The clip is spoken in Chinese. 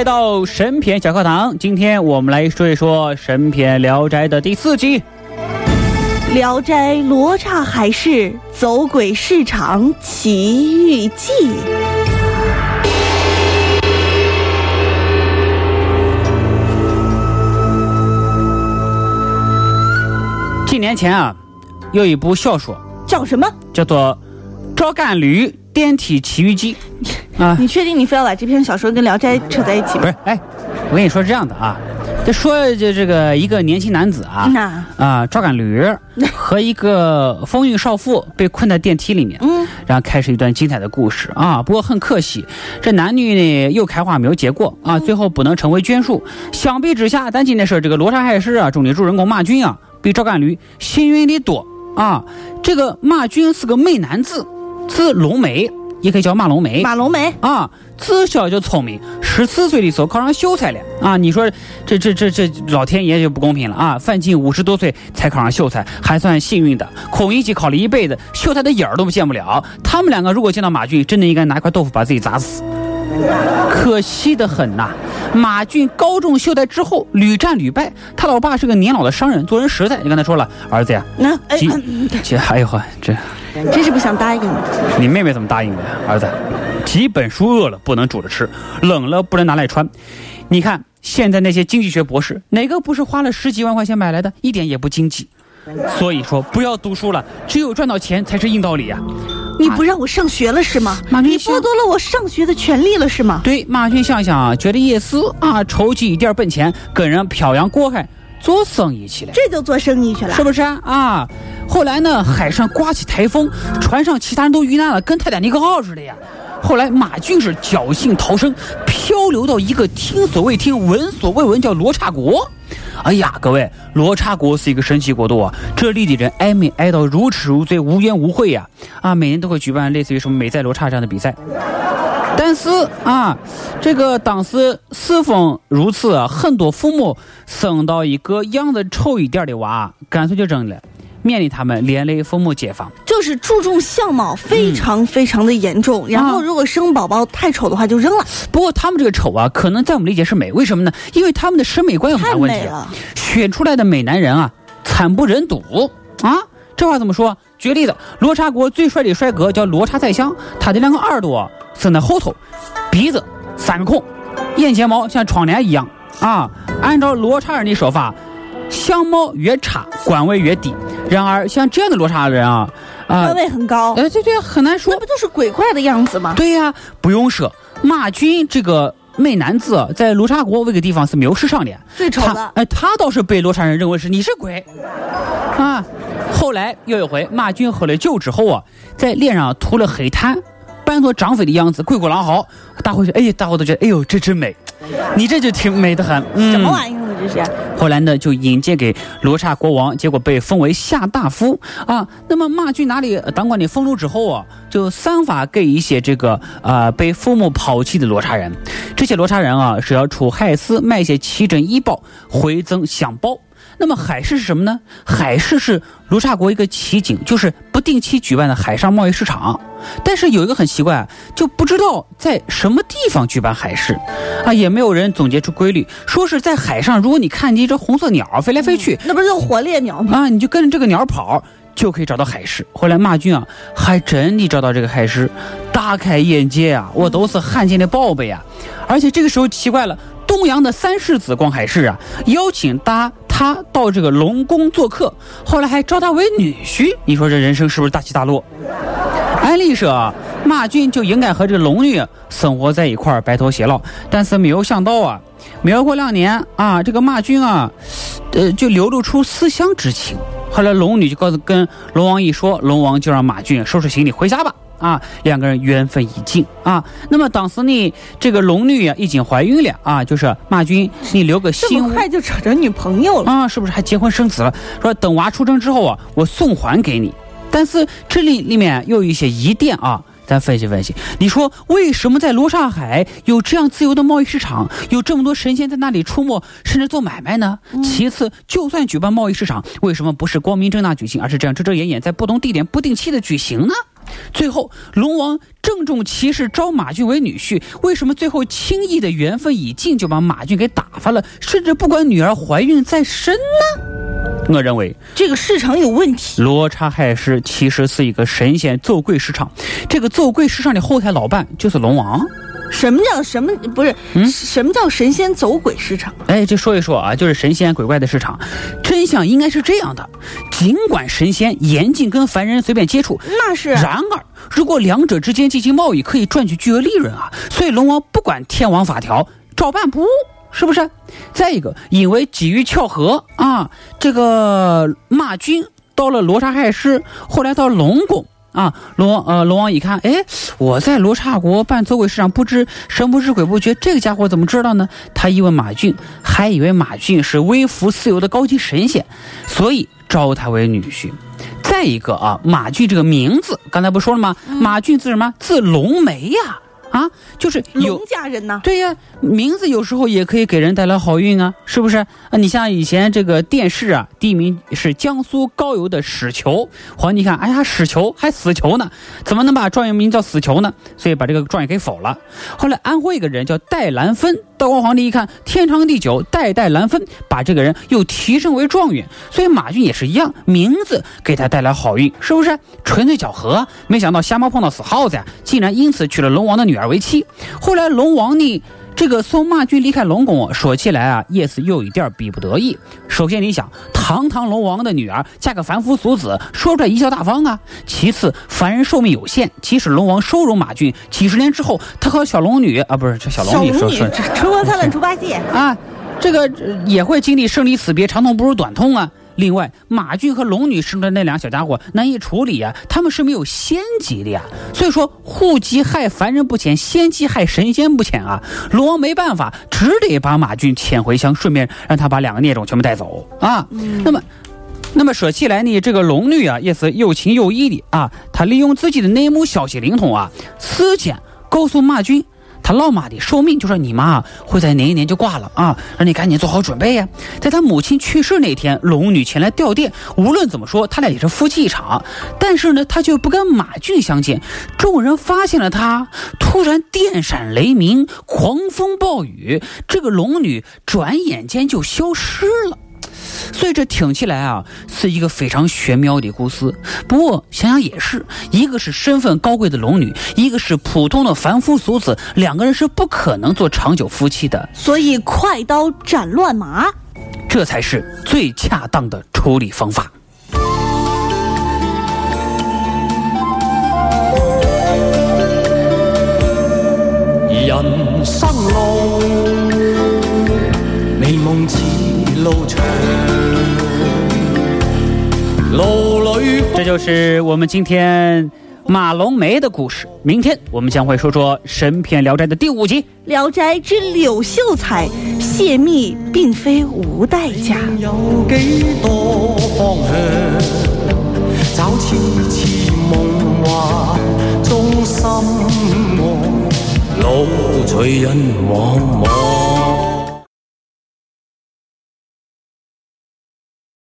来到神篇小课堂，今天我们来说一说神篇聊斋的第四集。《聊斋罗刹海市走鬼市场奇遇记》。几年前啊，有一部小说叫什么？叫做《赵干驴电梯奇遇记》啊，你确定你非要把这篇小说跟《聊斋》扯在一起吗？不是，哎，我跟你说是这样的啊，这说这这个一个年轻男子啊那啊赵干驴 和一个风韵少妇被困在电梯里面，嗯，然后开始一段精彩的故事啊。不过很可惜，这男女呢又开花没有结果啊，最后不能成为眷属。相比之下，咱今天说这个罗刹海市啊中的主人公马俊啊，比赵干驴幸运的多啊。这个马俊是个美男子，字龙梅，也可以叫马龙梅。马龙梅，啊，自小就聪明，十四岁的时候考上秀才了啊！你说这这这这老天爷就不公平了啊！范进五十多岁才考上秀才，还算幸运的。孔乙己考了一辈子，秀才的影儿都见不了。他们两个如果见到马俊，真的应该拿块豆腐把自己砸死。可惜的很呐、马俊高中秀才之后屡战屡败，他老爸是个年老的商人，做人实在。你刚才说了，儿子呀，那哎，这哎呦呵，这真是不想答应你。你妹妹怎么答应的，儿子？几本书饿了不能煮着吃，冷了不能拿来穿。你看现在那些经济学博士，哪个不是花了十几万块钱买来的？一点也不经济。所以说，不要读书了，只有赚到钱才是硬道理呀、你不让我上学了是吗？你剥夺了我上学的权利了是吗？对，马群想想啊，觉得也是啊，筹集一点本钱，跟人漂洋过海做生意去了。这就做生意去了是。不是啊？啊，后来呢，海上刮起台风，船上其他人都遇难了，跟泰坦尼克号似的呀。后来马俊是侥幸逃生，漂流到一个听所未听、闻所未闻叫罗刹国。哎呀，各位，罗刹国是一个神奇国度啊！这里的人挨美挨到如痴如醉、无怨无悔呀！啊，每年都会举办类似于什么美在罗刹这样的比赛。但是啊，这个当时世风如此啊，很多父母生到一个样子丑一点的娃，干脆就扔了，免得他们连累父母街坊。就是注重相貌非常非常的严重，然后如果生宝宝太丑的话就扔了，不过他们这个丑啊，可能在我们理解是美，为什么呢？因为他们的审美观有很大问题。选出来的美男人啊，惨不忍睹啊！这话怎么说？举个例子，罗刹国最帅的帅哥叫罗刹宰相，他的两个耳朵伸在后头，鼻子三个孔，眼睫毛像窗帘一样啊。按照罗刹人的说法，相貌越差，官位越低。然而，像这样的罗刹人啊，啊官，位很高，呃，对对，很难说那。不就是鬼怪的样子吗？对呀、不用说，马俊这个美男子啊在罗刹国这个地方是没有市场的。他最丑的，哎，他倒是被罗刹人认为是你是鬼，啊。后来有一回，马俊喝了酒之后啊，在脸上涂了黑炭，扮作张飞的样子，鬼哭狼嚎。大伙就，哎呀，大伙都觉得，哎呦，这真美，你这就挺美的很。嗯、什么玩意儿呢？这是后来呢，就引荐给罗刹国王，结果被封为下大夫啊。那么马俊哪里呃当官的俸禄之后啊，就三法给一些这个呃被父母抛弃的罗刹人。这些罗刹人啊是要出海市买一些奇珍异宝回赠享报。那么海市是什么呢？海市是卢刹国一个奇景，就是不定期举办的海上贸易市场。但是有一个很奇怪啊，就不知道在什么地方举办海市，啊，也没有人总结出规律，说是在海上，如果你看见一只红色鸟飞来飞去，那不是就火烈鸟吗？啊，你就跟着这个鸟跑，就可以找到海市。后来马俊啊，还真的找到这个海市，大开眼界啊！我都是汉奸的宝贝啊！而且这个时候奇怪了，东阳的三世子逛海市啊，邀请他他到这个龙宫做客，后来还招他为女婿。你说这人生是不是大起大落？按理说，马俊就应该和这个龙女生活在一块儿，白头偕老。但是没有想到啊，没有过两年啊，这个马俊啊，呃，就流露出思乡之情。后来龙女就告诉跟龙王一说，龙王就让马俊收拾行李回家吧。啊，两个人缘分已尽啊。那么当时呢，这个龙女啊已经怀孕了啊，就是马军，你留个心。这么快就找着女朋友了啊？是不是还结婚生子了？说等娃出生之后啊，我送还给你。但是这里里面又有一些疑点啊，咱分析分析。你说为什么在罗刹海有这样自由的贸易市场，有这么多神仙在那里出没，甚至做买卖呢？其次，就算举办贸易市场，为什么不是光明正大举行，而是这样遮遮掩掩，在不同地点不定期的举行呢？最后，龙王郑重其事招马俊为女婿，为什么最后轻易的缘分已尽就把马俊给打发了，甚至不管女儿怀孕在身呢？我认为这个市场有问题。罗刹海市其实是一个神仙奏鬼市场，这个奏鬼市场的后台老板就是龙王。什么叫什么？不是，什么叫神仙走鬼市场？哎，这说一说啊，就是神仙鬼怪的市场。真相应该是这样的：尽管神仙严禁跟凡人随便接触，那是。然而，如果两者之间进行贸易，可以赚取巨额利润啊。所以龙王不管天王法条，照办不误，是不是？再一个，因为机遇巧合啊，这个马军到了罗刹海市，后来到龙宫。啊，龙王呃，龙王一看，哎，我在罗刹国办走鬼市场，不知神不知鬼不觉，这个家伙怎么知道呢？他一问马俊，还以为马俊是微服私游的高级神仙，所以招他为女婿。再一个啊，马俊这个名字，刚才不说了吗？马俊字什么？字龙梅呀。啊，就是龙家人呐？对呀，名字有时候也可以给人带来好运啊，是不是？啊，你像以前这个电视啊，第一名是江苏高邮的史球，皇帝看，哎呀，史球还死球呢，怎么能把状元名叫死球呢？所以把这个状元给否了。后来安徽一个人叫戴兰芬，道光皇帝一看天长地久，代代难分，把这个人又提升为状元。所以马俊也是一样，名字给他带来好运，是不是？纯粹巧合。没想到瞎猫碰到死耗子，竟然因此娶了龙王的女儿。为妻，后来龙王呢，这个送马俊离开龙宫，说起来啊，也是有一点逼不得已。首先，你想，堂堂龙王的女儿嫁个凡夫俗子，说出来贻笑大方啊。其次，凡人寿命有限，即使龙王收容马俊，几十年之后，他和小龙女啊，不是这小龙女，说说春光灿烂猪八戒啊，这个也会经历生离死别，长痛不如短痛啊。另外，马俊和龙女生的那俩小家伙难以处理啊，他们是没有仙籍的呀。所以说，户籍害凡人不浅，仙籍害神仙不浅啊。龙王没办法，只得把马俊遣回乡，顺便让他把两个孽种全部带走啊。那么，那么说起来呢，这个龙女啊，也是有情有义的啊。她利用自己的内幕消息灵通啊，事先告诉马俊。他老妈的寿命就说你妈会在哪一年就挂了啊，让你赶紧做好准备呀。在他母亲去世那天，龙女前来吊唁。无论怎么说，他俩也是夫妻一场。但是呢，他却不跟马俊相见。众人发现了他，突然电闪雷鸣，狂风暴雨，这个龙女转眼间就消失了。所以这听起来啊，是一个非常玄妙的故事。不过想想也是，一个是身份高贵的龙女，一个是普通的凡夫俗子，两个人是不可能做长久夫妻的。所以快刀斩乱麻，这才是最恰当的处理方法。人生路，美梦似路长。这就是我们今天马龙梅的故事。明天我们将会说说神片《聊斋》的第五集《聊斋之柳秀才》，泄密并非无代价。有几多方向？找痴痴梦幻中心爱，路随人茫茫。